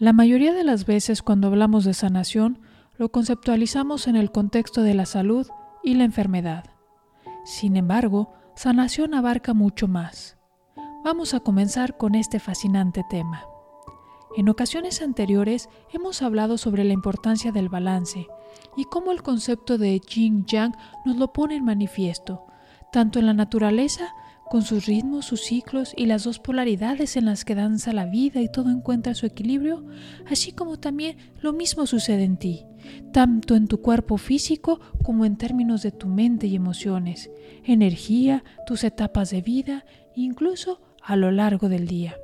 La mayoría de las veces cuando hablamos de sanación, lo conceptualizamos en el contexto de la salud y la enfermedad. Sin embargo, sanación abarca mucho más. Vamos a comenzar con este fascinante tema. En ocasiones anteriores hemos hablado sobre la importancia del balance y cómo el concepto de yin yang nos lo pone en manifiesto, tanto en la naturaleza con sus ritmos, sus ciclos y las dos polaridades en las que danza la vida y todo encuentra su equilibrio, así como también lo mismo sucede en ti, tanto en tu cuerpo físico como en términos de tu mente y emociones, energía, tus etapas de vida, incluso a lo largo del día.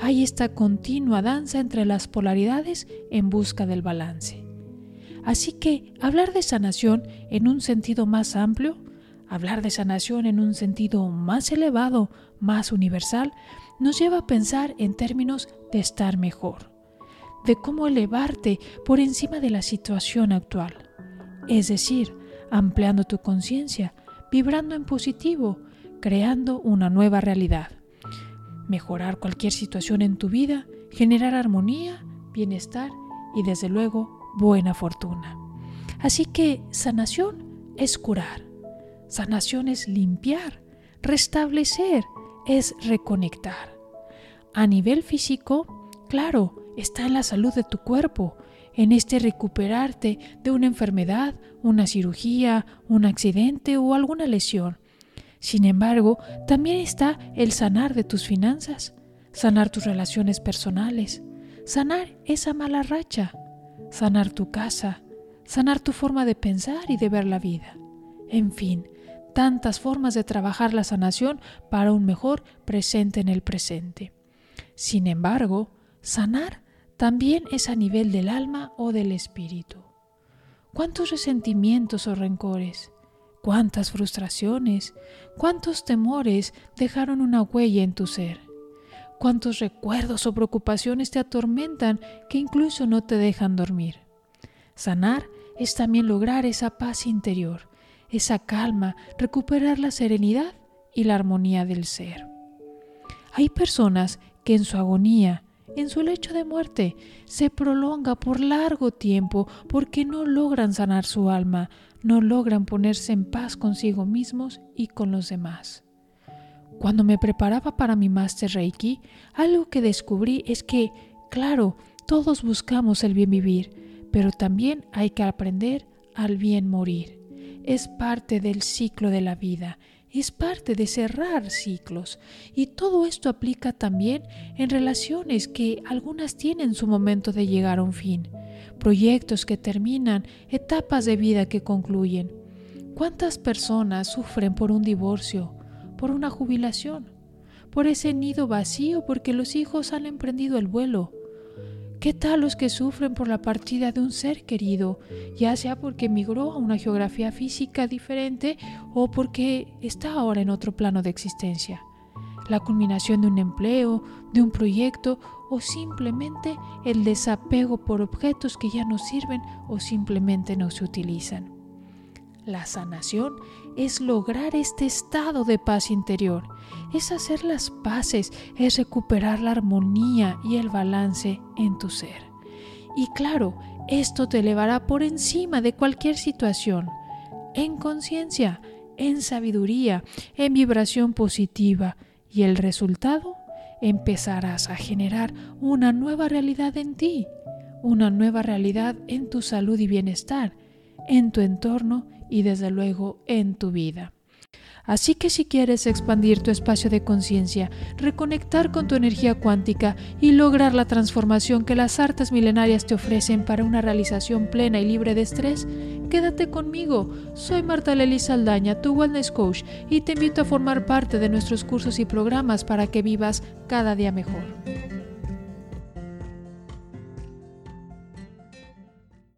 Hay esta continua danza entre las polaridades en busca del balance. Así que hablar de sanación en un sentido más amplio Hablar de sanación en un sentido más elevado, más universal, nos lleva a pensar en términos de estar mejor, de cómo elevarte por encima de la situación actual, es decir, ampliando tu conciencia, vibrando en positivo, creando una nueva realidad. Mejorar cualquier situación en tu vida, generar armonía, bienestar y desde luego buena fortuna. Así que sanación es curar Sanación es limpiar, restablecer, es reconectar. A nivel físico, claro, está en la salud de tu cuerpo, en este recuperarte de una enfermedad, una cirugía, un accidente o alguna lesión. Sin embargo, también está el sanar de tus finanzas, sanar tus relaciones personales, sanar esa mala racha, sanar tu casa, sanar tu forma de pensar y de ver la vida. En fin, tantas formas de trabajar la sanación para un mejor presente en el presente. Sin embargo, sanar también es a nivel del alma o del espíritu. ¿Cuántos resentimientos o rencores? ¿Cuántas frustraciones? ¿Cuántos temores dejaron una huella en tu ser? ¿Cuántos recuerdos o preocupaciones te atormentan que incluso no te dejan dormir? Sanar es también lograr esa paz interior, esa calma, recuperar la serenidad y la armonía del ser. Hay personas que en su agonía, en su lecho de muerte, se prolonga por largo tiempo porque no logran sanar su alma, no logran ponerse en paz consigo mismos y con los demás. Cuando me preparaba para mi Master Reiki, algo que descubrí es que, claro, todos buscamos el bien vivir, pero también hay que aprender al bien morir es parte del ciclo de la vida, es parte de cerrar ciclos. Y todo esto aplica también en relaciones que algunas tienen su momento de llegar a un fin, proyectos que terminan, etapas de vida que concluyen. ¿Cuántas personas sufren por un divorcio, por una jubilación, por ese nido vacío porque los hijos han emprendido el vuelo? ¿Qué tal los que sufren por la partida de un ser querido, ya sea porque emigró a una geografía física diferente o porque está ahora en otro plano de existencia? La culminación de un empleo, de un proyecto o simplemente el desapego por objetos que ya no sirven o simplemente no se utilizan. La sanación es lograr este estado de paz interior, es hacer las paces, es recuperar la armonía y el balance en tu ser. Y claro, esto te elevará por encima de cualquier situación, en conciencia, en sabiduría, en vibración positiva, y el resultado empezarás a generar una nueva realidad en ti, una nueva realidad en tu salud y bienestar, en tu entorno y desde luego en tu vida. Así que si quieres expandir tu espacio de conciencia, reconectar con tu energía cuántica y lograr la transformación que las artes milenarias te ofrecen para una realización plena y libre de estrés, quédate conmigo. Soy Marta Lely Saldaña, tu Wellness Coach, y te invito a formar parte de nuestros cursos y programas para que vivas cada día mejor.